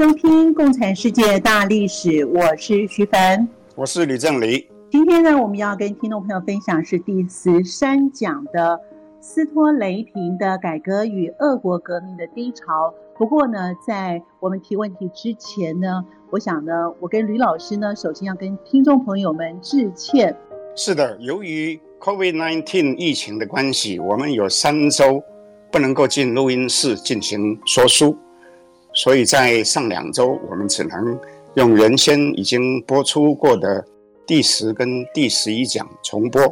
收听《共产世界大历史》，我是徐凡，我是吕正黎。今天呢，我们要跟听众朋友分享是第十三讲的斯托雷平的改革与俄国革命的低潮。不过呢，在我们提问题之前呢，我想呢，我跟吕老师呢，首先要跟听众朋友们致歉。是的，由于 COVID-19 疫情的关系，我们有三周不能够进录音室进行说书。所以在上两周，我们只能用原先已经播出过的第十跟第十一讲重播。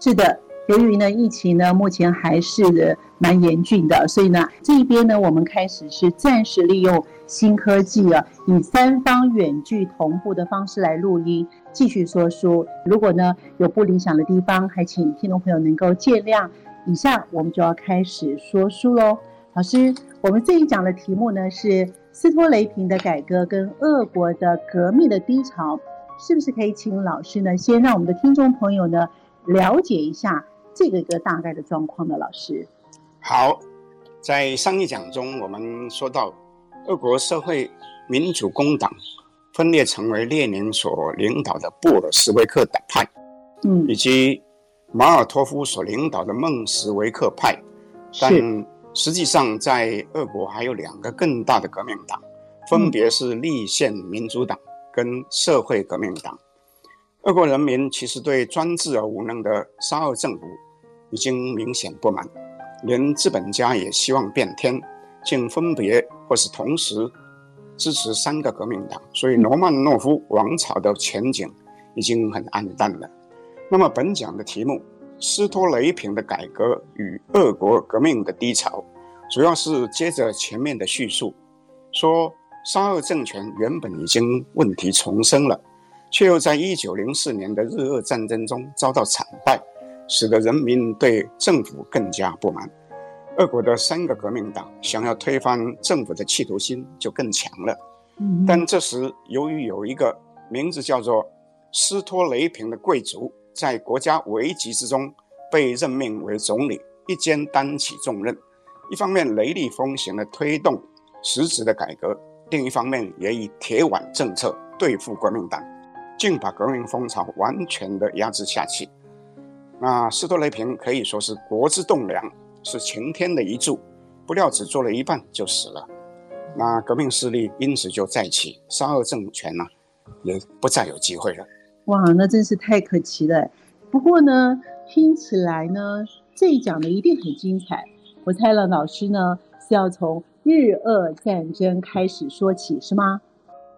是的，由于呢疫情呢目前还是蛮严峻的，所以呢这一边呢我们开始是暂时利用新科技啊，以三方远距同步的方式来录音，继续说书。如果呢有不理想的地方，还请听众朋友能够见谅。以下我们就要开始说书喽，老师。我们这一讲的题目呢是斯托雷平的改革跟俄国的革命的低潮，是不是可以请老师呢先让我们的听众朋友呢了解一下这个一个大概的状况呢？老师，好，在上一讲中我们说到，俄国社会民主工党分裂成为列宁所领导的布尔什维克党派，嗯，以及马尔托夫所领导的孟什维克派，但实际上，在俄国还有两个更大的革命党，分别是立宪民主党跟社会革命党。俄国人民其实对专制而无能的沙俄政府已经明显不满，连资本家也希望变天，竟分别或是同时支持三个革命党。所以，罗曼诺夫王朝的前景已经很黯淡了。那么，本讲的题目。斯托雷平的改革与俄国革命的低潮，主要是接着前面的叙述，说沙俄政权原本已经问题丛生了，却又在一九零四年的日俄战争中遭到惨败，使得人民对政府更加不满。俄国的三个革命党想要推翻政府的企图心就更强了。但这时由于有一个名字叫做斯托雷平的贵族。在国家危急之中被任命为总理，一肩担起重任，一方面雷厉风行的推动实质的改革，另一方面也以铁腕政策对付国民党，竟把革命风潮完全的压制下去。那斯托雷平可以说是国之栋梁，是擎天的一柱，不料只做了一半就死了。那革命势力因此就再起，沙俄政权呢也不再有机会了。哇，那真是太可惜了。不过呢，听起来呢，这一讲的一定很精彩。我猜了，老师呢是要从日俄战争开始说起，是吗？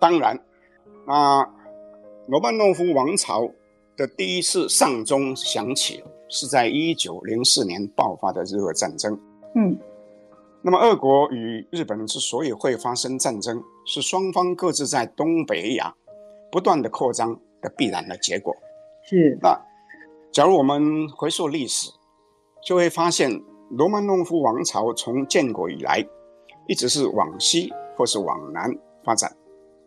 当然。啊罗曼诺夫王朝的第一次丧钟响起，是在一九零四年爆发的日俄战争。嗯。那么，俄国与日本之所以会发生战争，是双方各自在东北亚不断的扩张。的必然的结果是。那假如我们回溯历史，就会发现罗曼诺夫王朝从建国以来，一直是往西或是往南发展。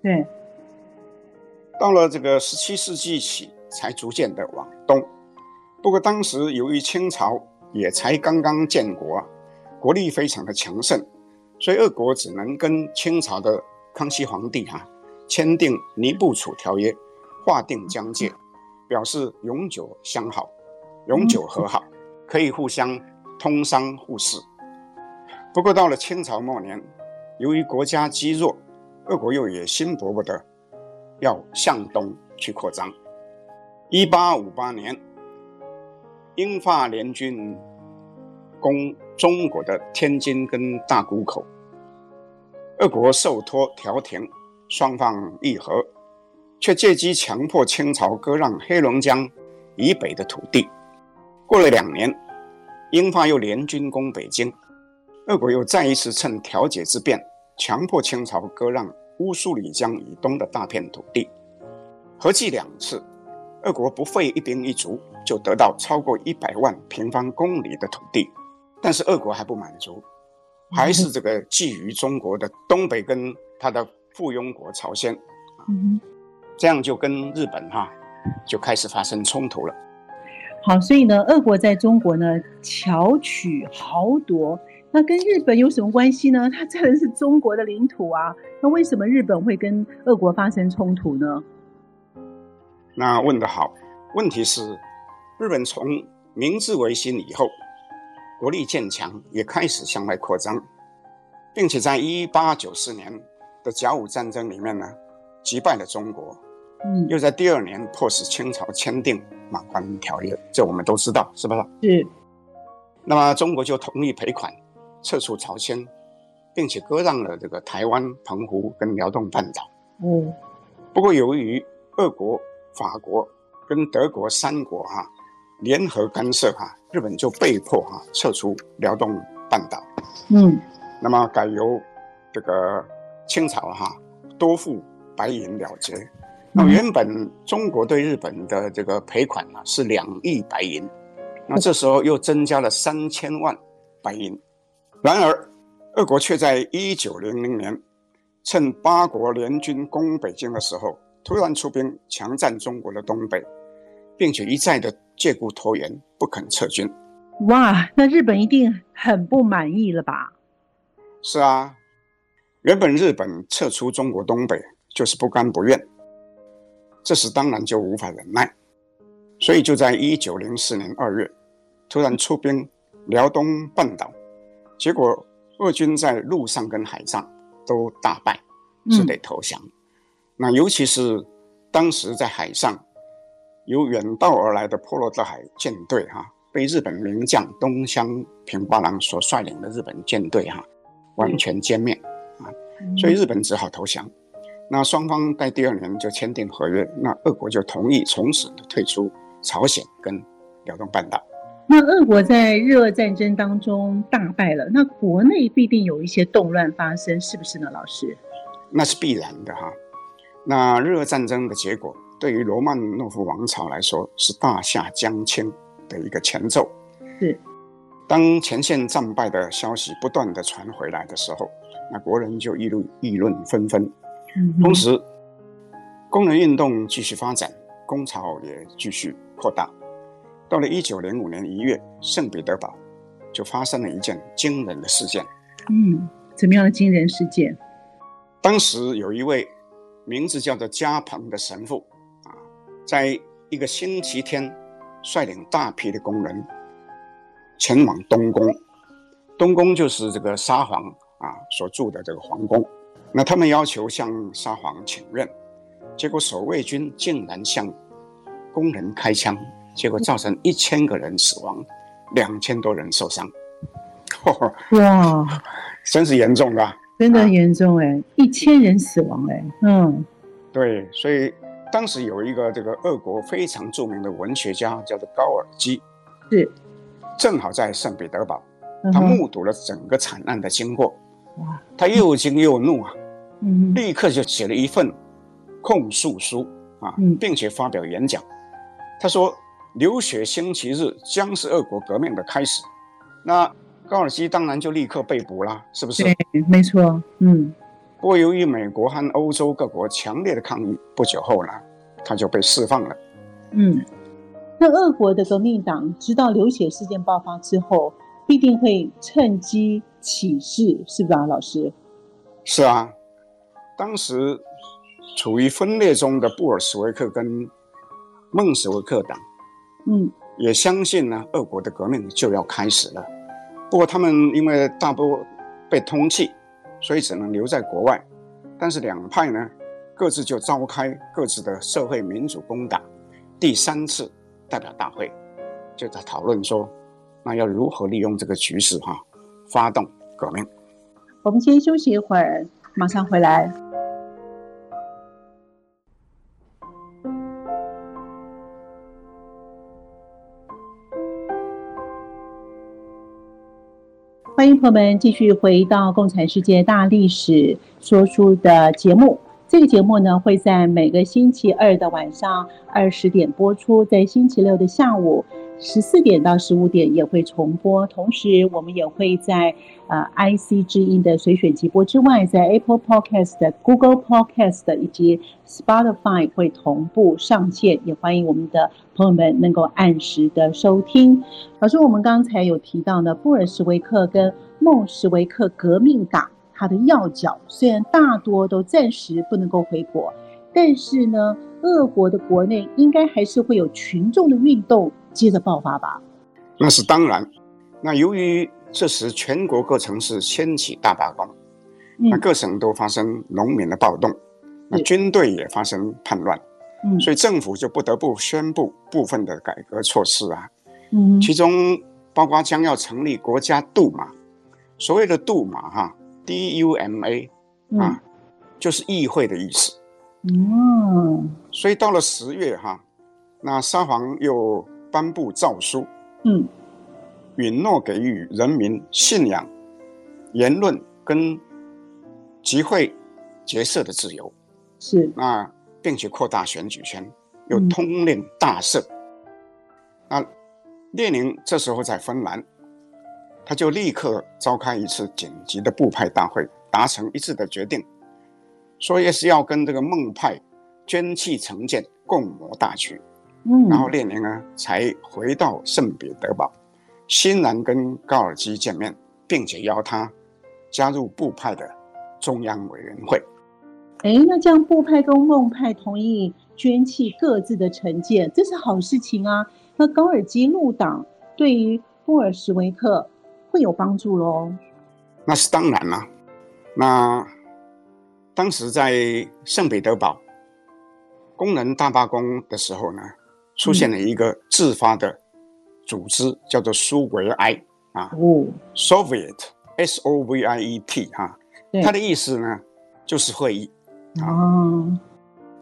对。到了这个十七世纪起，才逐渐的往东。不过当时由于清朝也才刚刚建国，国力非常的强盛，所以俄国只能跟清朝的康熙皇帝哈、啊、签订尼布楚条约。划定疆界，表示永久相好、永久和好，可以互相通商互市。不过到了清朝末年，由于国家积弱，俄国又野心勃勃的要向东去扩张。一八五八年，英法联军攻中国的天津跟大沽口，俄国受托调停，双方议和。却借机强迫清朝割让黑龙江以北的土地。过了两年，英法又联军攻北京，俄国又再一次趁调解之便，强迫清朝割让乌苏里江以东的大片土地。合计两次，俄国不费一兵一卒就得到超过一百万平方公里的土地。但是俄国还不满足，还是这个觊觎中国的东北跟他的附庸国朝鲜，嗯，这样就跟日本哈就开始发生冲突了。好，所以呢，俄国在中国呢巧取豪夺，那跟日本有什么关系呢？它真的是中国的领土啊，那为什么日本会跟俄国发生冲突呢？那问得好，问题是日本从明治维新以后，国力渐强，也开始向外扩张，并且在一八九四年的甲午战争里面呢，击败了中国。嗯，又在第二年迫使清朝签订马关条约，这我们都知道，是不是？是。那么中国就同意赔款，撤出朝鲜，并且割让了这个台湾、澎湖跟辽东半岛。嗯。不过由于俄国、法国跟德国三国哈、啊、联合干涉哈、啊，日本就被迫哈、啊、撤出辽东半岛。嗯。那么改由这个清朝哈、啊、多付白银了结。那原本中国对日本的这个赔款呢是两亿白银，那这时候又增加了三千万白银。然而，俄国却在一九零零年，趁八国联军攻北京的时候，突然出兵强占中国的东北，并且一再的借故拖延，不肯撤军。哇，那日本一定很不满意了吧？是啊，原本日本撤出中国东北就是不甘不愿。这时当然就无法忍耐，所以就在一九零四年二月，突然出兵辽东半岛，结果俄军在陆上跟海上都大败，只得投降。嗯、那尤其是当时在海上，由远道而来的波罗的海舰队哈、啊，被日本名将东乡平八郎所率领的日本舰队哈、啊，完全歼灭啊，所以日本只好投降。那双方在第二年就签订合约，那俄国就同意从此退出朝鲜跟辽东半岛。那俄国在日俄战争当中大败了，那国内必定有一些动乱发生，是不是呢，老师？那是必然的哈。那日俄战争的结果，对于罗曼诺夫王朝来说是大夏将倾的一个前奏。是。当前线战败的消息不断的传回来的时候，那国人就议论议论纷纷。同时，工人运动继续发展，工潮也继续扩大。到了一九零五年一月，圣彼得堡就发生了一件惊人的事件。嗯，怎么样的惊人事件？当时有一位名字叫做加蓬的神父啊，在一个星期天，率领大批的工人前往东宫。东宫就是这个沙皇啊所住的这个皇宫。那他们要求向沙皇请愿，结果守卫军竟然向工人开枪，结果造成一千个人死亡，两千多人受伤。哇，真是严重的，真的严重哎，一千人死亡哎，嗯，对，所以当时有一个这个俄国非常著名的文学家叫做高尔基，是，正好在圣彼得堡，他目睹了整个惨案的经过，哇，他又惊又怒啊。立刻就写了一份控诉书啊，并且发表演讲。他说：“流血星期日将是俄国革命的开始。”那高尔基当然就立刻被捕了，是不是？对，没错。嗯。不过由于美国和欧洲各国强烈的抗议，不久后呢，他就被释放了。嗯。那俄国的革命党知道流血事件爆发之后，必定会趁机起事，是不是啊，老师？是啊。当时处于分裂中的布尔什维克跟孟什维克党，嗯，也相信呢，俄国的革命就要开始了。不过他们因为大多被通缉，所以只能留在国外。但是两派呢，各自就召开各自的社会民主工党第三次代表大会，就在讨论说，那要如何利用这个局势哈，发动革命。我们先休息一会儿，马上回来。欢迎朋友们继续回到《共产世界大历史说书》的节目。这个节目呢，会在每个星期二的晚上二十点播出，在星期六的下午十四点到十五点也会重播。同时，我们也会在呃 IC 之音的随选直播之外，在 Apple Podcast、Google Podcast 以及 Spotify 会同步上线。也欢迎我们的朋友们能够按时的收听。老师，我们刚才有提到呢，布尔什维克跟孟什维克革命党。它的要角虽然大多都暂时不能够回国，但是呢，俄国的国内应该还是会有群众的运动接着爆发吧？那是当然。那由于这时全国各城市掀起大罢工，那各省都发生农民的暴动，那军队也发生叛乱，嗯，所以政府就不得不宣布部分的改革措施啊，嗯，其中包括将要成立国家杜马，所谓的杜马哈。D-U-M-A，啊，就是议会的意思。嗯，所以到了十月哈，那沙皇又颁布诏书，嗯，允诺给予人民信仰、言论跟集会结社的自由。是，那并且扩大选举权，又通令大赦。那列宁这时候在芬兰。他就立刻召开一次紧急的部派大会，达成一致的决定，说也是要跟这个孟派捐弃成见，共谋大局。嗯，然后列宁呢才回到圣彼得堡，欣然跟高尔基见面，并且邀他加入布派的中央委员会。哎，那这样布派跟孟派同意捐弃各自的成见，这是好事情啊。那高尔基入党对于布尔什维克。会有帮助喽，那是当然啦。那当时在圣彼得堡工人大罢工的时候呢，出现了一个自发的组织，叫做苏维埃啊，Soviet，S-O-V-I-E-T 哈，它的意思呢就是会议啊。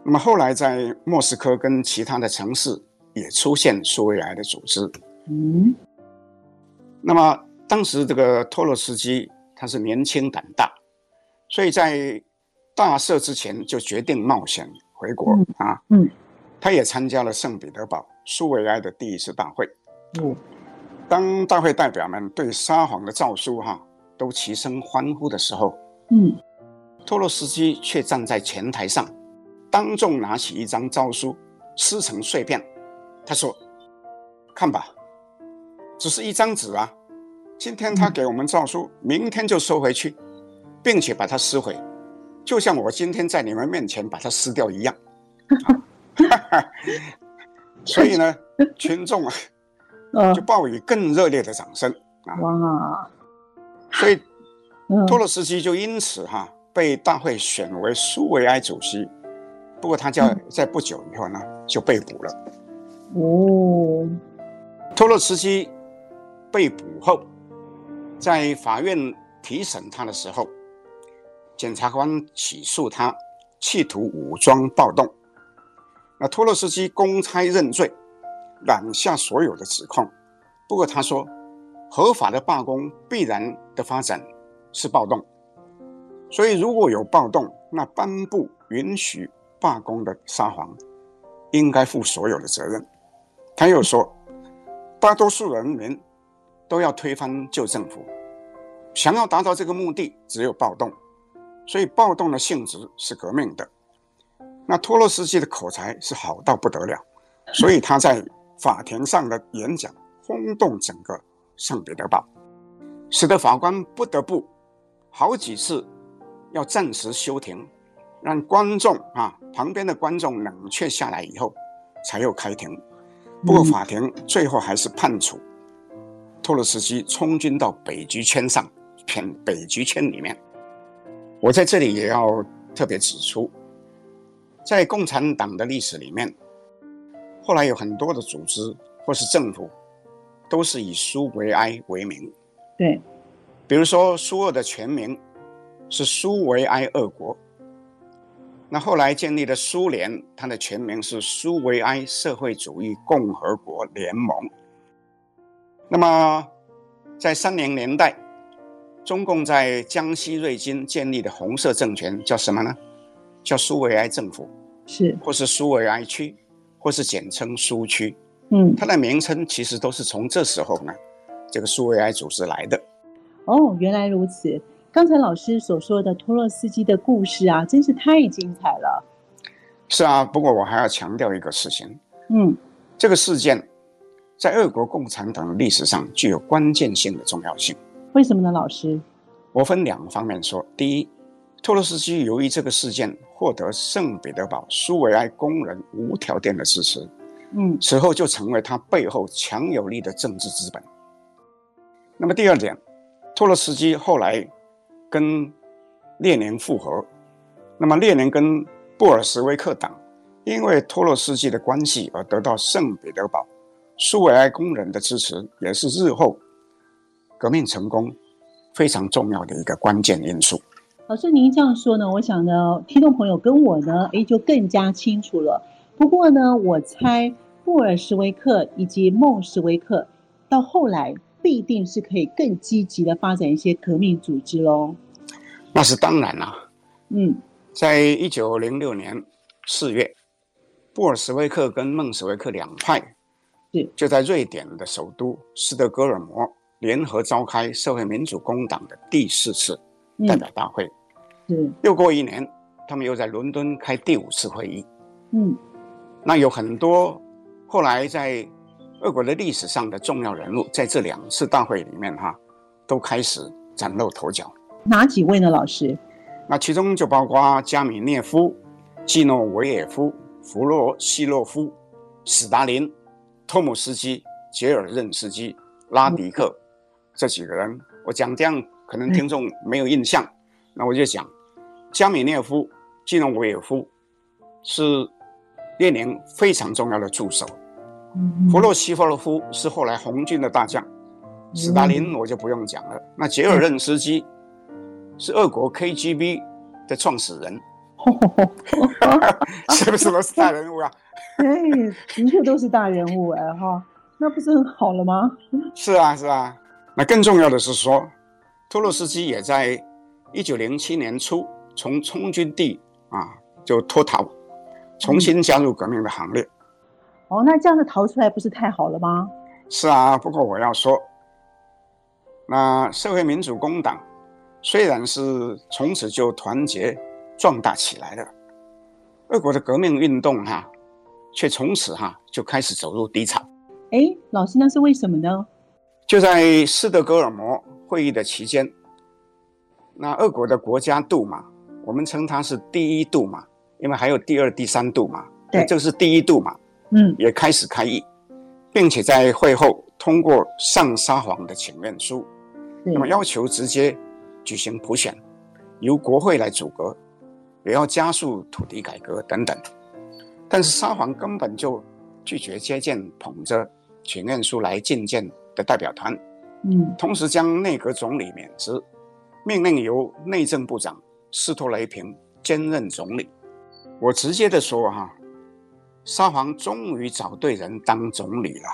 那么后来在莫斯科跟其他的城市也出现苏维埃的组织，嗯，那么。当时这个托洛斯基他是年轻胆大，所以在大赦之前就决定冒险回国啊。嗯，他也参加了圣彼得堡苏维埃的第一次大会。嗯，当大会代表们对沙皇的诏书哈都齐声欢呼的时候，嗯，托洛斯基却站在前台上，当众拿起一张诏书撕成碎片。他说：“看吧，只是一张纸啊。”今天他给我们诏书，明天就收回去，并且把它撕毁，就像我今天在你们面前把它撕掉一样。所以呢，群众啊，就报以更热烈的掌声啊！哇！所以托洛斯基就因此哈被大会选为苏维埃主席。不过他叫在不久以后呢就被捕了。哦，托洛茨基被捕后。在法院提审他的时候，检察官起诉他企图武装暴动。那托洛斯基公开认罪，揽下所有的指控。不过他说，合法的罢工必然的发展是暴动，所以如果有暴动，那颁布允许罢工的沙皇应该负所有的责任。他又说，大多数人民。都要推翻旧政府，想要达到这个目的，只有暴动，所以暴动的性质是革命的。那托洛斯基的口才是好到不得了，所以他在法庭上的演讲轰动整个圣彼得堡，使得法官不得不好几次要暂时休庭，让观众啊旁边的观众冷却下来以后，才又开庭。不过法庭最后还是判处。托洛斯基充军到北极圈上，偏北极圈里面。我在这里也要特别指出，在共产党的历史里面，后来有很多的组织或是政府，都是以苏维埃为名。对，比如说苏俄的全名是苏维埃俄国，那后来建立的苏联，它的全名是苏维埃社会主义共和国联盟。那么，在三零年代，中共在江西瑞金建立的红色政权叫什么呢？叫苏维埃政府，是，或是苏维埃区，或是简称苏区。嗯，它的名称其实都是从这时候呢，这个苏维埃组织来的。哦，原来如此。刚才老师所说的托洛斯基的故事啊，真是太精彩了。是啊，不过我还要强调一个事情。嗯，这个事件在俄国共产党历史上具有关键性的重要性。为什么呢，老师？我分两个方面说。第一，托洛斯基由于这个事件获得圣彼得堡苏维埃工人无条件的支持，嗯，此后就成为他背后强有力的政治资本。那么第二点，托洛斯基后来跟列宁复合，那么列宁跟布尔什维克党因为托洛斯基的关系而得到圣彼得堡苏维埃工人的支持，也是日后。革命成功非常重要的一个关键因素。老师，您这样说呢？我想呢，听众朋友跟我呢，诶，就更加清楚了。不过呢，我猜布尔什维克以及孟什维克到后来必定是可以更积极的发展一些革命组织喽。那是当然啦、啊。嗯，在一九零六年四月，布尔什维克跟孟什维克两派对就在瑞典的首都斯德哥尔摩。联合召开社会民主工党的第四次代表大会。嗯，又过一年，他们又在伦敦开第五次会议。嗯，那有很多后来在俄国的历史上的重要人物，在这两次大会里面哈，都开始崭露头角。哪几位呢，老师？那其中就包括加米涅夫、季诺维也夫、弗洛西洛夫、史达林、托姆斯基、杰尔任斯基、拉迪克。嗯这几个人，我讲这样可能听众没有印象，嗯、那我就讲，加米涅夫、季诺维也夫是列宁非常重要的助手，嗯、弗洛西洛夫是后来红军的大将，嗯、斯大林我就不用讲了。嗯、那杰尔任斯基是俄国 KGB 的创始人，是不是都是大人物啊？哎，的确都是大人物哎哈，那不是很好了吗？是啊，是啊。那更重要的是说，托洛斯基也在一九零七年初从充军地啊就脱逃，重新加入革命的行列。哦，那这样子逃出来不是太好了吗？是啊，不过我要说，那社会民主工党虽然是从此就团结壮大起来了，俄国的革命运动哈、啊，却从此哈、啊、就开始走入低潮。哎，老师，那是为什么呢？就在斯德哥尔摩会议的期间，那俄国的国家杜马，我们称它是第一杜马，因为还有第二、第三杜马，对，这个是第一杜马，嗯，也开始开议，并且在会后通过上沙皇的请愿书，那么要求直接举行普选，由国会来组阁，也要加速土地改革等等，但是沙皇根本就拒绝接见捧着请愿书来觐见的代表团，嗯，同时将内阁总理免职，命令由内政部长斯托雷平兼任总理。我直接的说哈，沙皇终于找对人当总理了。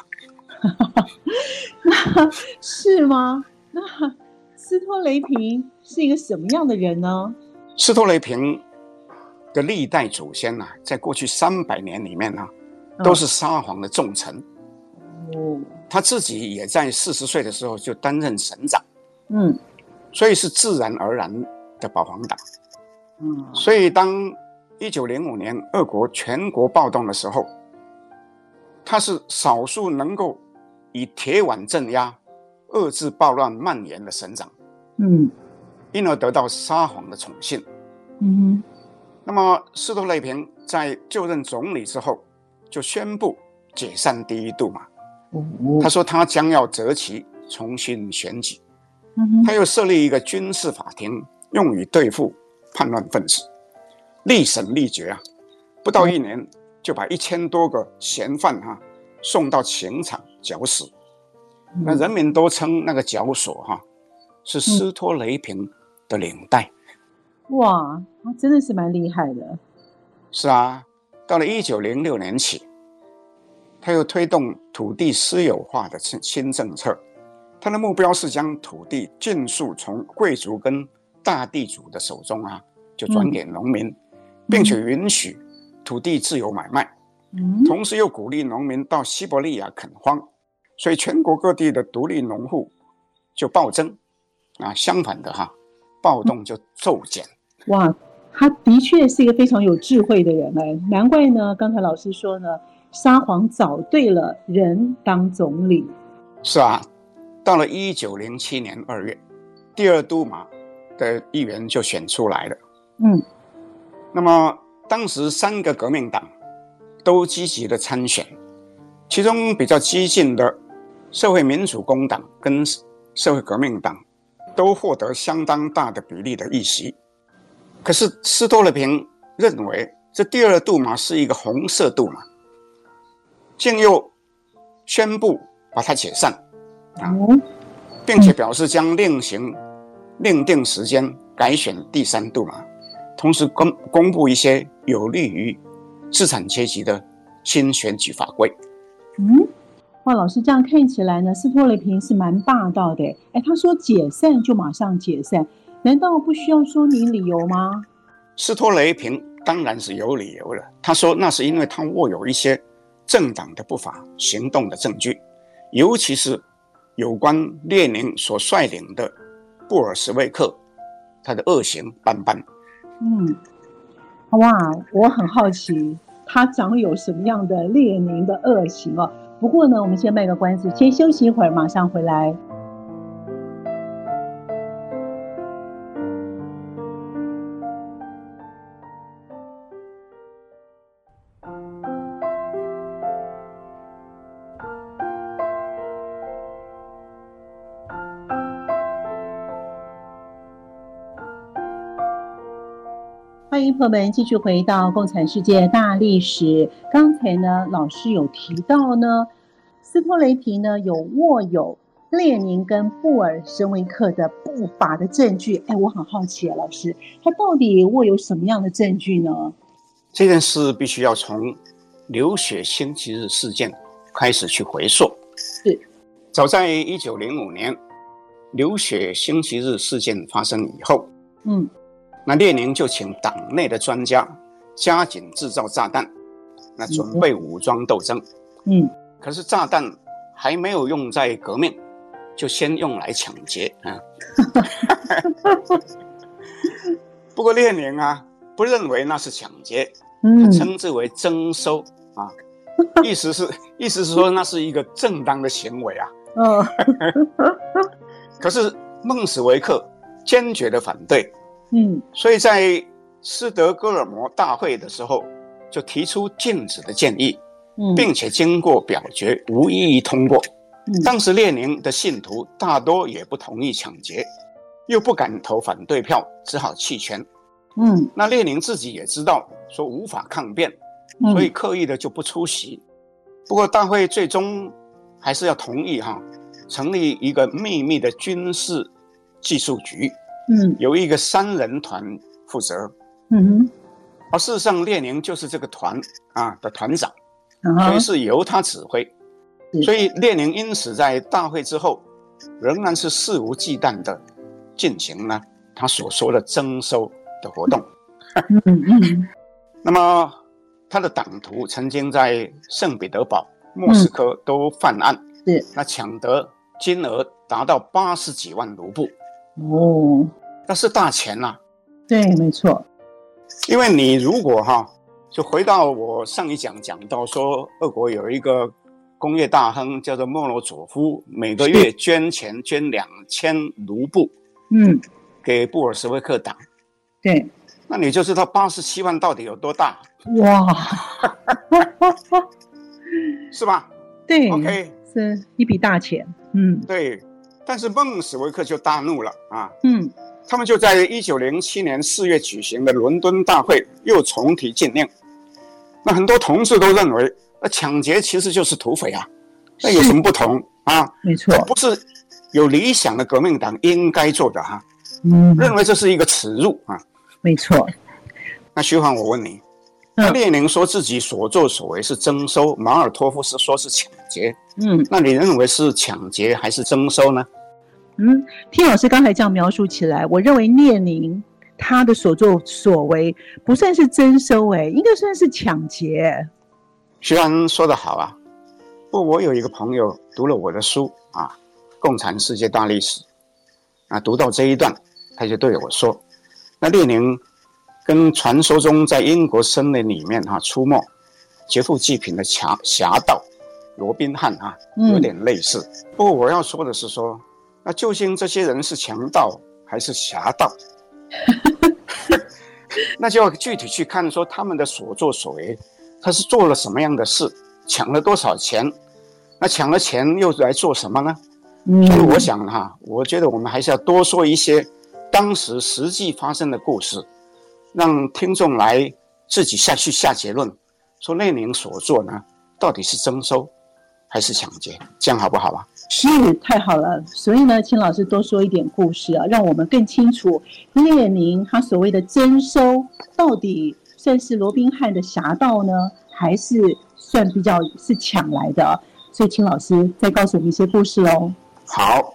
那是吗？那斯托雷平是一个什么样的人呢？斯托雷平的历代祖先呢、啊，在过去三百年里面呢、啊，都是沙皇的重臣。哦。他自己也在四十岁的时候就担任省长，嗯，所以是自然而然的保皇党，嗯，所以当一九零五年俄国全国暴动的时候，他是少数能够以铁腕镇压、遏制暴乱蔓延的省长，嗯，因而得到沙皇的宠幸，嗯哼，那么斯托雷平在就任总理之后，就宣布解散第一杜马。他说他将要择期重新选举，他又设立一个军事法庭，用于对付叛乱分子，立审立决啊，不到一年就把一千多个嫌犯哈送到刑场绞死，那人民都称那个绞索哈是斯托雷平的领带。哇，他真的是蛮厉害的。是啊，到了一九零六年起。他又推动土地私有化的新政策，他的目标是将土地尽数从贵族跟大地主的手中啊，就转给农民，嗯、并且允许土地自由买卖，嗯、同时又鼓励农民到西伯利亚垦荒，所以全国各地的独立农户就暴增，啊，相反的哈，暴动就骤减。哇，他的确是一个非常有智慧的人哎，难怪呢，刚才老师说呢，沙皇找对了人当总理。是啊。到了一九零七年二月，第二杜马的议员就选出来了。嗯，那么当时三个革命党都积极的参选，其中比较激进的社会民主工党跟社会革命党都获得相当大的比例的议席。可是斯托勒平认为这第二杜马是一个红色杜马，竟又宣布把它解散。啊，并且表示将另行另定时间改选第三度嘛，同时公公布一些有利于资产阶级的新选举法规。嗯，哇，老师这样看起来呢，斯托雷平是蛮霸道的。哎，他说解散就马上解散，难道不需要说明理由吗？斯托雷平当然是有理由了。他说那是因为他握有一些政党的不法行动的证据，尤其是。有关列宁所率领的布尔什维克，他的恶行斑斑。嗯，哇，我很好奇，他长有什么样的列宁的恶行哦？不过呢，我们先卖个关子，先休息一会儿，马上回来。欢迎朋友们继续回到《共产世界大历史》。刚才呢，老师有提到呢，斯托雷平呢有握有列宁跟布尔什维克的不法的证据。哎，我很好奇啊，老师，他到底握有什么样的证据呢？这件事必须要从流血星期日事件开始去回溯。是，早在一九零五年，流血星期日事件发生以后，嗯。那列宁就请党内的专家加紧制造炸弹，那准备武装斗争。嗯，可是炸弹还没有用在革命，就先用来抢劫啊。不过列宁啊，不认为那是抢劫，他称之为征收啊，意思是意思是说那是一个正当的行为啊。嗯，可是孟史维克坚决的反对。嗯，所以在斯德哥尔摩大会的时候，就提出禁止的建议，嗯，并且经过表决无异议通过。嗯，当时列宁的信徒大多也不同意抢劫，又不敢投反对票，只好弃权。嗯，那列宁自己也知道说无法抗辩，所以刻意的就不出席。不过大会最终还是要同意哈，成立一个秘密的军事技术局。嗯，由一个三人团负责。嗯哼，而事实上，列宁就是这个团啊的团长，所以是由他指挥。所以列宁因此在大会之后，仍然是肆无忌惮的进行呢他所说的征收的活动。嗯嗯。那么他的党徒曾经在圣彼得堡、莫斯科都犯案，是那抢得金额达到八十几万卢布。哦，那是大钱呐、啊。对，没错。因为你如果哈，就回到我上一讲讲到说，俄国有一个工业大亨叫做莫罗佐夫，每个月捐钱捐两千卢布，嗯，给布尔什维克党。对，那你就知道八十七万到底有多大。哇，是吧？对，OK，是一笔大钱。嗯，对。但是孟史维克就大怒了啊！嗯，他们就在一九零七年四月举行的伦敦大会又重提禁令。那很多同志都认为，那抢劫其实就是土匪啊，那有什么不同啊？没错，不是有理想的革命党应该做的哈、啊。嗯，认为这是一个耻辱啊。没错。那徐晃，我问你，那列宁说自己所作所为是征收，马尔托夫是说是抢劫。嗯，那你认为是抢劫还是征收呢？嗯，听老师刚才这样描述起来，我认为列宁他的所作所为不算是征收，哎，应该算是抢劫。虽然说得好啊，不过我有一个朋友读了我的书啊，《共产世界大历史》啊，读到这一段，他就对我说：“那列宁。”跟传说中在英国森林里面哈、啊、出没、劫富济贫的侠侠盗罗宾汉啊，有点类似。嗯、不过我要说的是说，那究竟这些人是强盗还是侠盗？那就要具体去看说他们的所作所为，他是做了什么样的事，抢了多少钱？那抢了钱又来做什么呢？嗯、所以我想哈、啊，我觉得我们还是要多说一些当时实际发生的故事。让听众来自己下去下结论，说列宁所做呢，到底是征收还是抢劫？这样好不好啊？是，太好了。所以呢，请老师多说一点故事啊，让我们更清楚列宁他所谓的征收，到底算是罗宾汉的侠盗呢，还是算比较是抢来的？所以，请老师再告诉我们一些故事哦。好，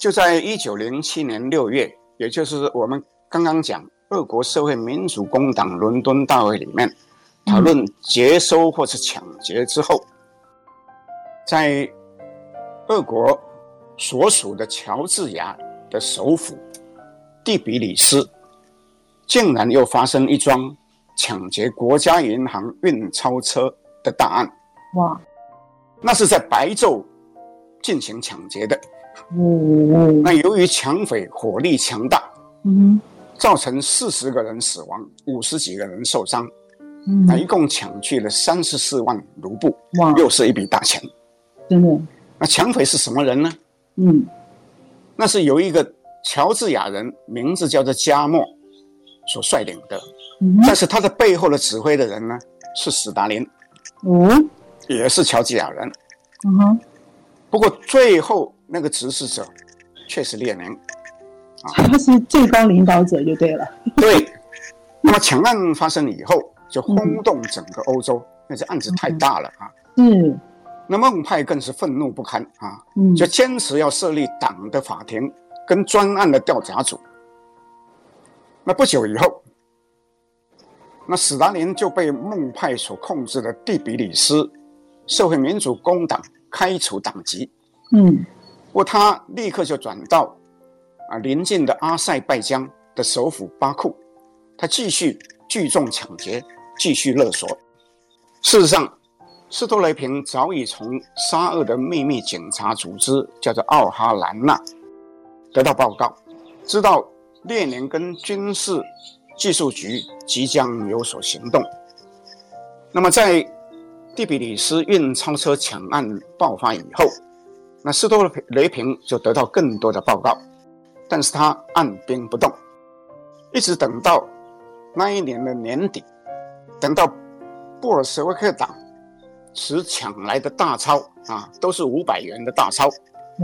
就在一九零七年六月，也就是我们刚刚讲。俄国社会民主工党伦敦大会里面讨论接收或是抢劫之后，在俄国所属的乔治亚的首府第比里斯，竟然又发生一桩抢劫国家银行运钞车的大案。哇！那是在白昼进行抢劫的。嗯。那由于抢匪火力强大。嗯。造成四十个人死亡，五十几个人受伤，嗯，那一共抢去了三十四万卢布，哇，又是一笔大钱，真的。那抢匪是什么人呢？嗯，那是由一个乔治亚人，名字叫做加莫，所率领的，嗯，但是他的背后的指挥的人呢，是史达林，嗯，也是乔治亚人，嗯哼，不过最后那个指使者却是列宁。啊他是最高领导者就对了。对，那么抢案发生以后，就轰动整个欧洲。嗯、那这案子太大了啊。嗯。那孟派更是愤怒不堪啊。嗯。就坚持要设立党的法庭跟专案的调查组。那不久以后，那史达林就被孟派所控制的第比里斯社会民主工党开除党籍。嗯。不过他立刻就转到。啊，邻近的阿塞拜疆的首府巴库，他继续聚众抢劫，继续勒索。事实上，斯托雷平早已从沙俄的秘密警察组织叫做奥哈兰纳得到报告，知道列宁跟军事技术局即将有所行动。那么，在第比里斯运钞车抢案爆发以后，那斯托雷平就得到更多的报告。但是他按兵不动，一直等到那一年的年底，等到布尔什维克党持抢来的大钞啊，都是五百元的大钞，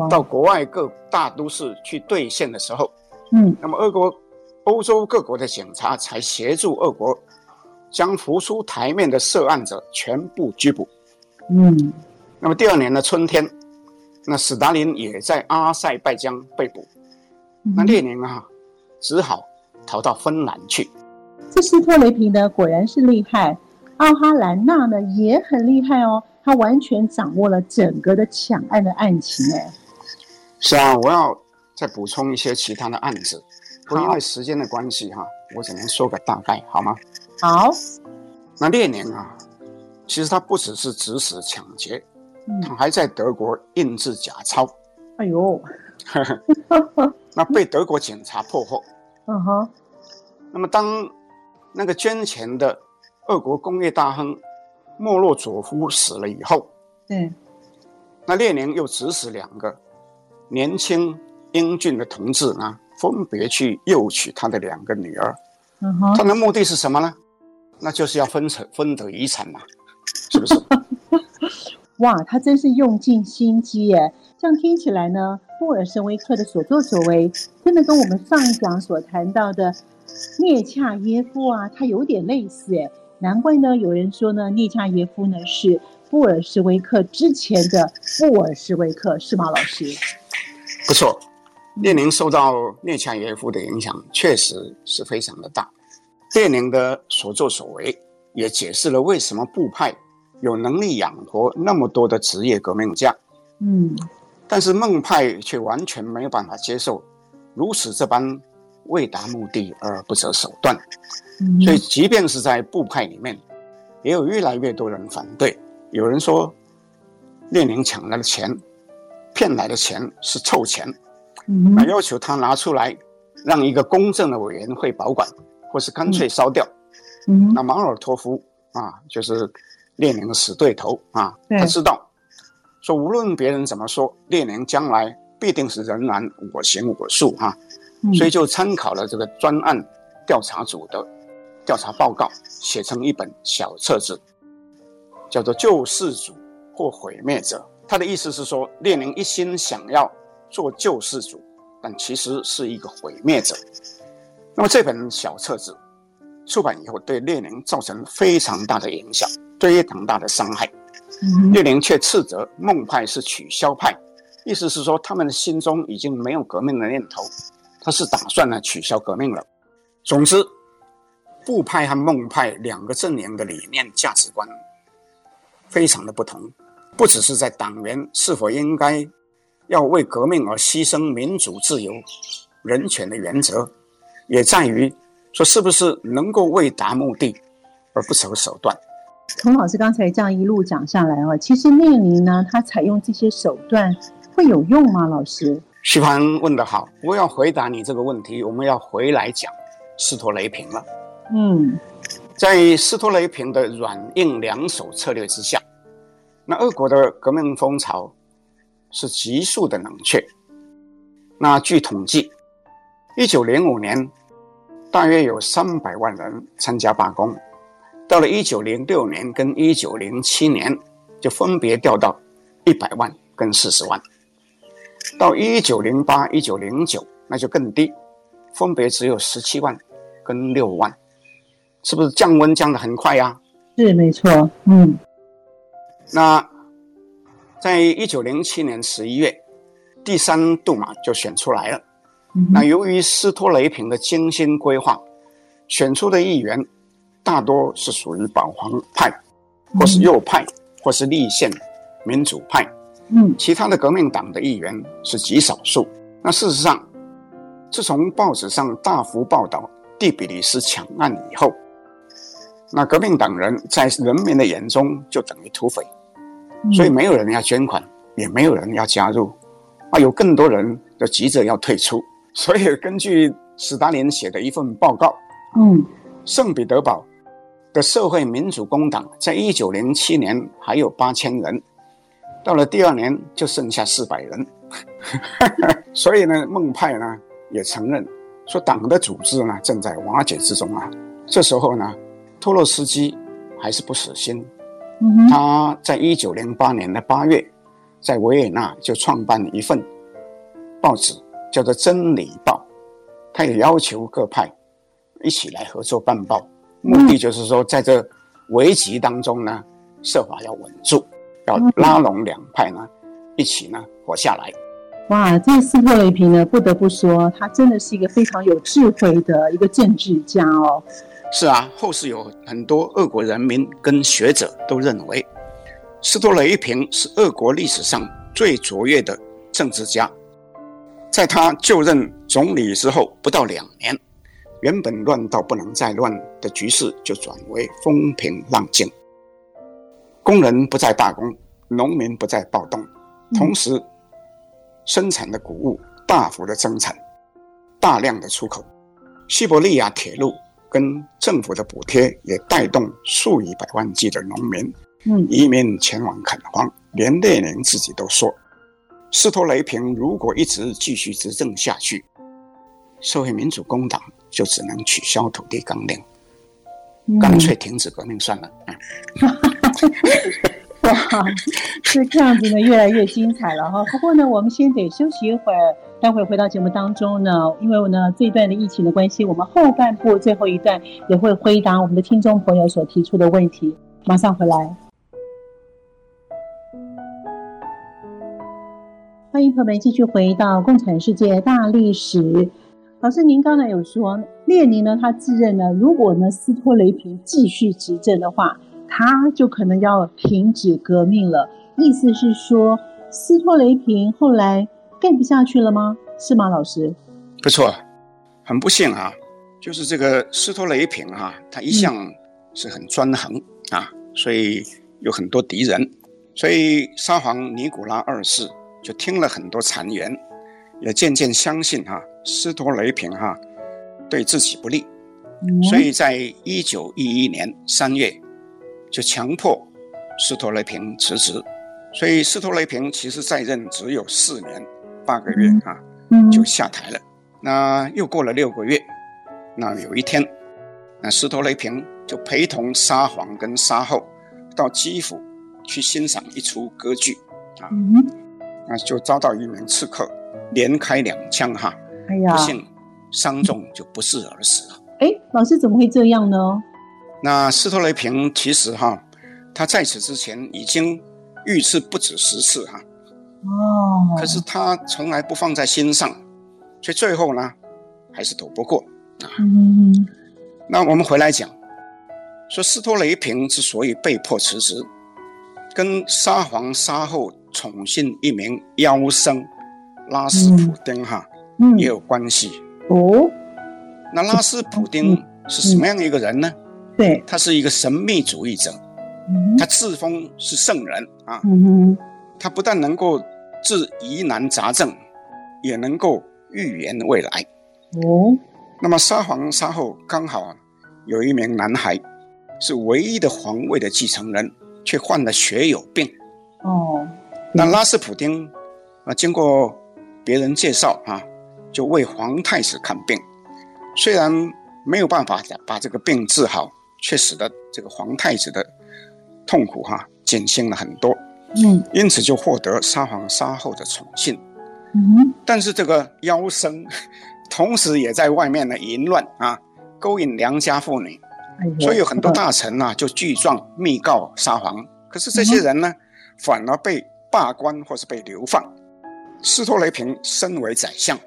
到国外各大都市去兑现的时候，嗯，那么俄国、欧洲各国的警察才协助俄国将浮出台面的涉案者全部拘捕。嗯，那么第二年的春天，那史达林也在阿塞拜疆被捕。那列宁啊，只好逃到芬兰去。这斯托雷平呢，果然是厉害。奥哈兰娜呢，也很厉害哦，他完全掌握了整个的抢案的案情。哎，是啊，我要再补充一些其他的案子。不因为时间的关系哈，我只能说个大概，好吗？好。那列宁啊，其实他不只是指使抢劫，嗯，他还在德国印制假钞。哎呦。那被德国警察破获。嗯哼。那么当那个捐钱的俄国工业大亨莫洛佐夫死了以后，对。那列宁又指使两个年轻英俊的同志呢，分别去诱娶他的两个女儿。嗯哼。他的目的是什么呢？那就是要分成分得遗产嘛，是不是？哇，他真是用尽心机耶！这样听起来呢，布尔什维克的所作所为，真的跟我们上一讲所谈到的涅恰耶夫啊，他有点类似诶。难怪呢，有人说呢，聂恰耶夫呢是布尔什维克之前的布尔什维克，是吗，老师？不错，列宁受到列恰耶夫的影响，确实是非常的大。列宁的所作所为，也解释了为什么布派有能力养活那么多的职业革命家。嗯，但是孟派却完全没有办法接受如此这般为达目的而不择手段。嗯，所以，即便是在布派里面，也有越来越多人反对。有人说，列宁抢来的钱，骗来的钱是臭钱，嗯，那要求他拿出来，让一个公正的委员会保管，或是干脆烧掉。嗯，那马尔托夫啊，就是列宁的死对头啊，他知道，说无论别人怎么说，列宁将来必定是仍然我行我素哈，所以就参考了这个专案调查组的调查报告，写成一本小册子，叫做《救世主或毁灭者》。他的意思是说，列宁一心想要做救世主，但其实是一个毁灭者。那么这本小册子出版以后，对列宁造成非常大的影响，非常大的伤害。嗯、列宁却斥责孟派是取消派，意思是说他们的心中已经没有革命的念头，他是打算呢取消革命了。总之。布派和孟派两个阵营的理念价值观非常的不同，不只是在党员是否应该要为革命而牺牲民主、自由、人权的原则，也在于说是不是能够为达目的而不择手段。童老师刚才这样一路讲下来啊，其实列宁呢，他采用这些手段会有用吗？老师，徐帆问得好，我要回答你这个问题，我们要回来讲斯托雷平了。嗯，在斯托雷平的软硬两手策略之下，那俄国的革命风潮是急速的冷却。那据统计，一九零五年大约有三百万人参加罢工，到了一九零六年跟一九零七年就分别掉到一百万跟四十万，到一九零八、一九零九那就更低，分别只有十七万跟六万。是不是降温降得很快呀？是没错，嗯。那在一九零七年十一月，第三杜马就选出来了。嗯、那由于斯托雷平的精心规划，选出的议员大多是属于保皇派，或是右派，嗯、或是立宪民主派。嗯，其他的革命党的议员是极少数。那事实上，自从报纸上大幅报道蒂比利斯抢案以后，那革命党人在人民的眼中就等于土匪，所以没有人要捐款，也没有人要加入，啊，有更多人就急着要退出。所以根据史达林写的一份报告，嗯，圣彼得堡的社会民主工党在一九零七年还有八千人，到了第二年就剩下四百人。所以呢，孟派呢也承认说党的组织呢正在瓦解之中啊。这时候呢。托洛斯基还是不死心，他在一九零八年的八月，在维也纳就创办了一份报纸，叫做《真理报》。他也要求各派一起来合作办报，目的就是说，在这危急当中呢，设法要稳住，要拉拢两派呢，一起呢活下来。哇，这个斯托雷平呢，不得不说，他真的是一个非常有智慧的一个政治家哦。是啊，后世有很多俄国人民跟学者都认为，斯托雷平是俄国历史上最卓越的政治家。在他就任总理之后不到两年，原本乱到不能再乱的局势就转为风平浪静，工人不再罢工，农民不再暴动，同时生产的谷物大幅的增产，大量的出口，西伯利亚铁路。跟政府的补贴也带动数以百万计的农民，嗯，移民前往垦荒。连列宁自己都说，斯托雷平如果一直继续执政下去，社会民主工党就只能取消土地纲领，嗯、干脆停止革命算了。哇，是这样子呢，越来越精彩了哈。不过呢，我们先得休息一会儿。待会回到节目当中呢，因为呢这一段的疫情的关系，我们后半部最后一段也会回答我们的听众朋友所提出的问题。马上回来。欢迎朋友们继续回到《共产世界大历史》。老师，您刚才有说，列宁呢，他自认呢，如果呢斯托雷平继续执政的话，他就可能要停止革命了。意思是说，斯托雷平后来干不下去了吗？是吗，老师？不错，很不幸啊，就是这个斯托雷平啊，他一向是很专横、嗯、啊，所以有很多敌人，所以沙皇尼古拉二世。就听了很多谗言，也渐渐相信哈、啊、斯托雷平哈、啊、对自己不利，嗯、所以在一九一一年三月就强迫斯托雷平辞职，所以斯托雷平其实在任只有四年八个月啊，嗯、就下台了。那又过了六个月，那有一天，那斯托雷平就陪同沙皇跟沙后到基辅去欣赏一出歌剧啊。嗯那就遭到一名刺客连开两枪，哈，不幸伤重，就不治而死了。哎，老师怎么会这样呢？那斯托雷平其实哈，他在此之前已经遇刺不止十次哈。哦。可是他从来不放在心上，所以最后呢，还是躲不过啊。嗯。那我们回来讲，说斯托雷平之所以被迫辞职，跟沙皇沙后。宠信一名妖僧拉斯普丁哈，嗯，也有关系哦。那拉斯普丁是什么样一个人呢？对，他是一个神秘主义者，他自封是圣人啊。他不但能够治疑难杂症，也能够预言未来。哦，那么沙皇沙后刚好有一名男孩，是唯一的皇位的继承人，却患了血友病。哦。那拉斯普丁啊，经过别人介绍啊，就为皇太子看病，虽然没有办法把这个病治好，却使得这个皇太子的痛苦哈、啊、减轻了很多。嗯，因此就获得沙皇沙后的宠幸。嗯，但是这个妖僧 同时也在外面呢淫乱啊，勾引良家妇女，所以有很多大臣呐、啊、就具状密告沙皇。可是这些人呢，反而被罢官或是被流放，斯托雷平身为宰相，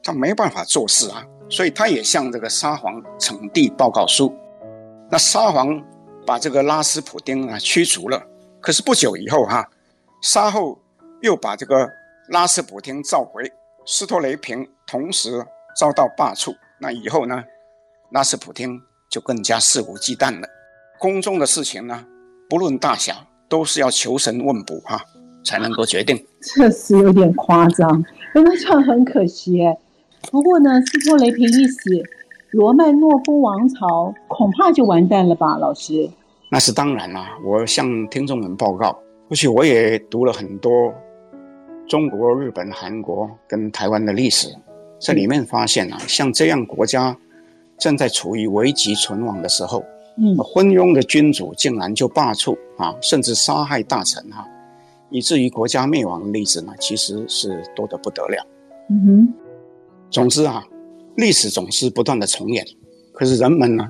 他没办法做事啊，所以他也向这个沙皇呈递报告书。那沙皇把这个拉斯普丁啊驱逐了，可是不久以后哈、沙后又把这个拉斯普丁召回，斯托雷平同时遭到罢黜。那以后呢，拉斯普丁就更加肆无忌惮了，宫中的事情呢，不论大小，都是要求神问卜哈。才能够决定，这是有点夸张，那这样很可惜哎。不过呢，斯托雷平一死，罗曼诺夫王朝恐怕就完蛋了吧，老师？那是当然啦。我向听众们报告，或许我也读了很多中国、日本、韩国跟台湾的历史，这里面发现啊，像这样国家正在处于危急存亡的时候，嗯，昏庸的君主竟然就罢黜啊，甚至杀害大臣哈。以至于国家灭亡的例子呢，其实是多得不得了。嗯哼。总之啊，历史总是不断的重演，可是人们呢，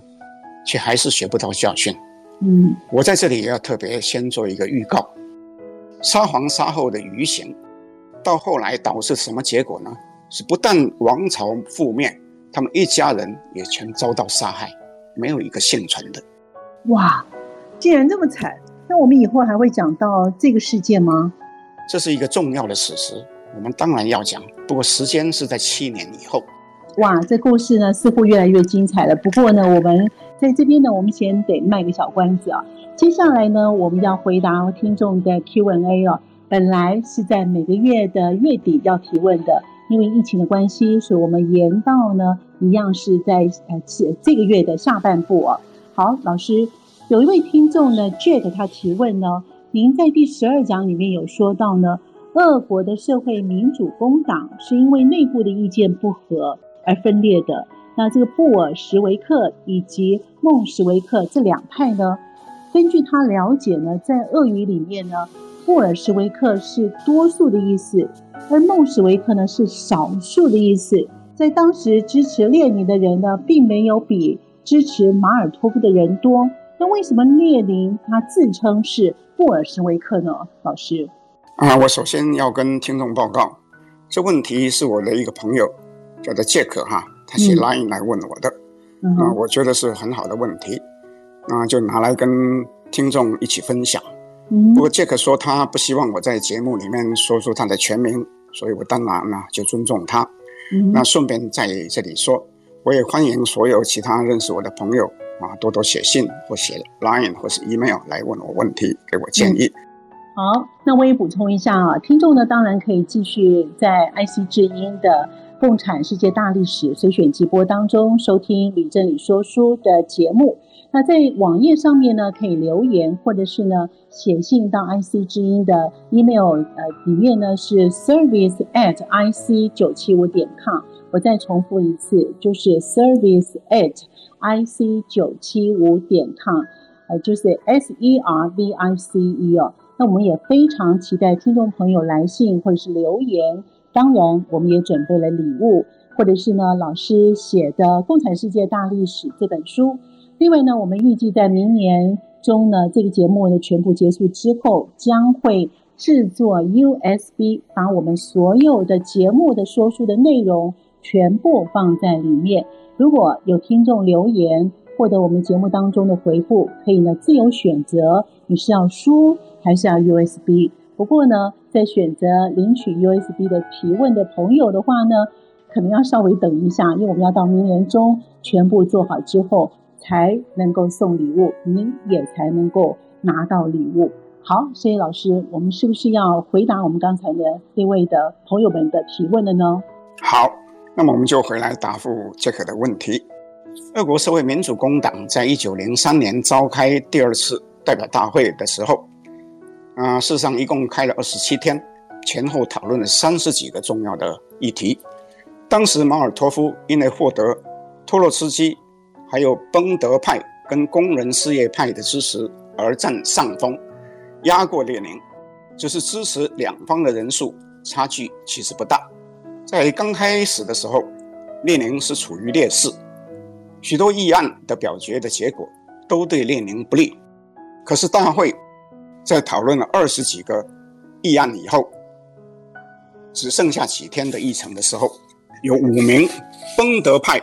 却还是学不到教训。嗯。我在这里也要特别先做一个预告：沙皇杀后的余刑，到后来导致什么结果呢？是不但王朝覆灭，他们一家人也全遭到杀害，没有一个幸存的。哇，竟然那么惨！那我们以后还会讲到这个事件吗？这是一个重要的史实，我们当然要讲。不过时间是在七年以后。哇，这故事呢似乎越来越精彩了。不过呢，我们在这边呢，我们先得卖个小关子啊。接下来呢，我们要回答听众的 Q&A 哦。本来是在每个月的月底要提问的，因为疫情的关系，所以我们延到呢，一样是在呃这这个月的下半部哦。好，老师。有一位听众呢，Jack 他提问呢，您在第十二讲里面有说到呢，俄国的社会民主工党是因为内部的意见不合而分裂的。那这个布尔什维克以及孟什维克这两派呢，根据他了解呢，在俄语里面呢，布尔什维克是多数的意思，而孟什维克呢是少数的意思。在当时支持列宁的人呢，并没有比支持马尔托夫的人多。那为什么列宁他自称是布尔什维克呢？老师啊，我首先要跟听众报告，这问题是我的一个朋友叫做杰克哈，他写 Line 来问我的，嗯、啊，我觉得是很好的问题，那就拿来跟听众一起分享。嗯、不过杰克说他不希望我在节目里面说出他的全名，所以我当然呢就尊重他。嗯、那顺便在这里说，我也欢迎所有其他认识我的朋友。啊，多多写信或写 Line 或是 email 来问我问题，给我建议。好，那我也补充一下啊，听众呢当然可以继续在 IC 之音的《共产世界大历史随选集播》当中收听李正理说书的节目。那在网页上面呢，可以留言或者是呢写信到 IC 之音的 email，呃，里面呢是 service at ic 九七五点 com。我再重复一次，就是 service at ic 九七五点 com，呃，就是 s e r v i c e 哦。那我们也非常期待听众朋友来信或者是留言。当然，我们也准备了礼物，或者是呢老师写的《共产世界大历史》这本书。另外呢，我们预计在明年中呢，这个节目呢全部结束之后，将会制作 USB，把我们所有的节目的说书的内容。全部放在里面。如果有听众留言获得我们节目当中的回复，可以呢自由选择你是要书还是要 USB。不过呢，在选择领取 USB 的提问的朋友的话呢，可能要稍微等一下，因为我们要到明年中全部做好之后才能够送礼物，您也才能够拿到礼物。好，所以老师，我们是不是要回答我们刚才的这位的朋友们的提问了呢？好。那么我们就回来答复杰克的问题。俄国社会民主工党在一九零三年召开第二次代表大会的时候，啊、事实上一共开了二十七天，前后讨论了三十几个重要的议题。当时马尔托夫因为获得托洛茨基还有崩德派跟工人事业派的支持而占上风，压过列宁，就是支持两方的人数差距其实不大。在刚开始的时候，列宁是处于劣势，许多议案的表决的结果都对列宁不利。可是大会在讨论了二十几个议案以后，只剩下几天的议程的时候，有五名崩德派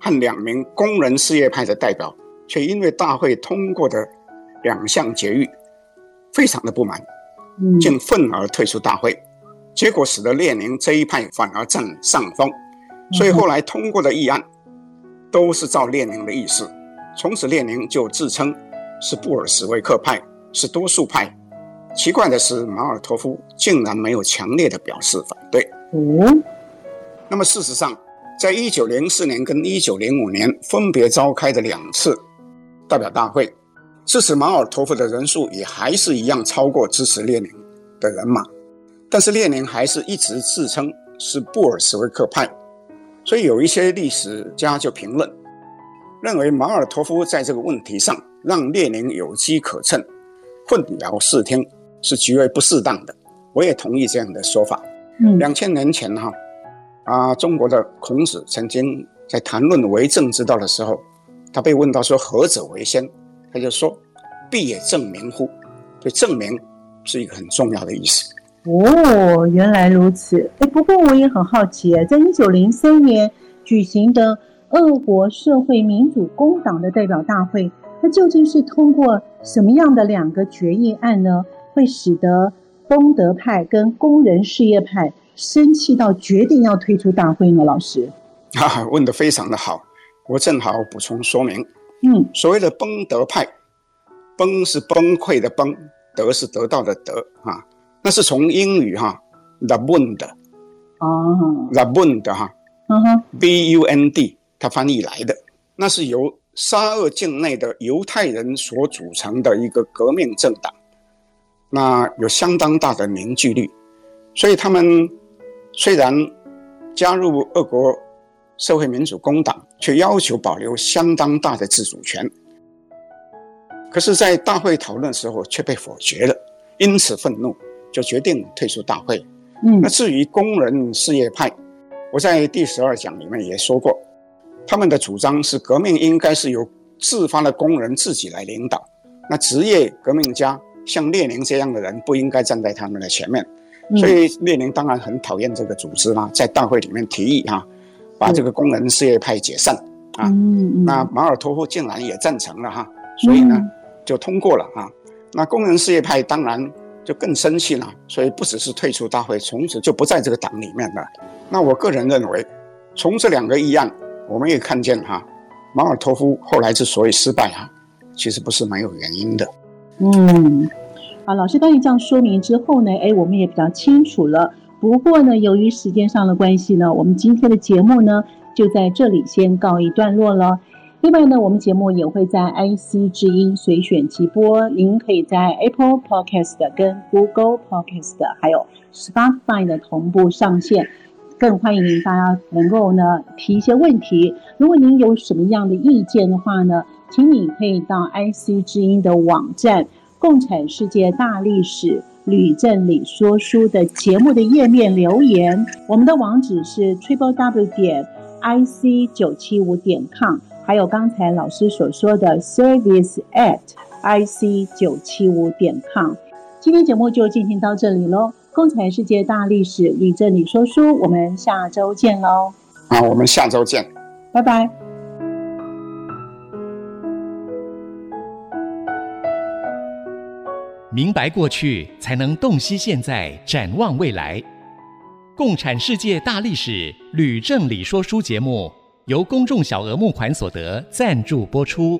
和两名工人事业派的代表，却因为大会通过的两项决议，非常的不满，竟愤而退出大会。结果使得列宁这一派反而占上风，所以后来通过的议案都是照列宁的意思。从此，列宁就自称是布尔什维克派，是多数派。奇怪的是，马尔托夫竟然没有强烈的表示反对。嗯，那么事实上，在一九零四年跟一九零五年分别召开的两次代表大会，支持马尔托夫的人数也还是一样超过支持列宁的人马。但是列宁还是一直自称是布尔什维克派，所以有一些历史家就评论，认为马尔托夫在这个问题上让列宁有机可乘，混淆视听是极为不适当的。我也同意这样的说法。嗯，两千年前哈，啊，中国的孔子曾经在谈论为政之道的时候，他被问到说何者为先，他就说必也正名乎，所以正名是一个很重要的意思。哦，原来如此。哎，不过我也很好奇，在一九零三年举行的俄国社会民主工党的代表大会，它究竟是通过什么样的两个决议案呢？会使得崩德派跟工人事业派生气到决定要退出大会呢？老师，啊，问得非常的好，我正好补充说明。嗯，所谓的崩德派，崩是崩溃的崩，德是得到的德啊。那是从英语哈，the bund，哦，the bund 哈，嗯哼，b u n d，它翻译来的，那是由沙俄境内的犹太人所组成的一个革命政党，那有相当大的凝聚力，所以他们虽然加入俄国社会民主工党，却要求保留相当大的自主权，可是，在大会讨论的时候却被否决了。因此愤怒，就决定退出大会。嗯，那至于工人事业派，我在第十二讲里面也说过，他们的主张是革命应该是由自发的工人自己来领导，那职业革命家像列宁这样的人不应该站在他们的前面。所以列宁当然很讨厌这个组织啦，在大会里面提议哈，把这个工人事业派解散啊。那马尔托夫竟然也赞成了哈，所以呢就通过了啊。那工人事业派当然就更生气了，所以不只是退出大会，从此就不在这个党里面了。那我个人认为，从这两个议案，我们也看见哈，马尔托夫后来之所以失败哈，其实不是没有原因的。嗯。啊，老师当你这样说明之后呢，哎，我们也比较清楚了。不过呢，由于时间上的关系呢，我们今天的节目呢就在这里先告一段落了。另外呢，我们节目也会在 IC 之音随选即播，您可以在 Apple Podcast 跟 Google Podcast 还有 Spotify 的同步上线。更欢迎您大家能够呢提一些问题。如果您有什么样的意见的话呢，请你可以到 IC 之音的网站。共产世界大历史吕振理说书的节目的页面留言，我们的网址是 triple w 点 i c 九七五点 com，还有刚才老师所说的 service at i c 九七五点 com。今天节目就进行到这里喽，共产世界大历史吕正理说书，我们下周见喽。好，我们下周见，拜拜。明白过去，才能洞悉现在，展望未来。共产世界大历史吕正理说书节目由公众小额募款所得赞助播出。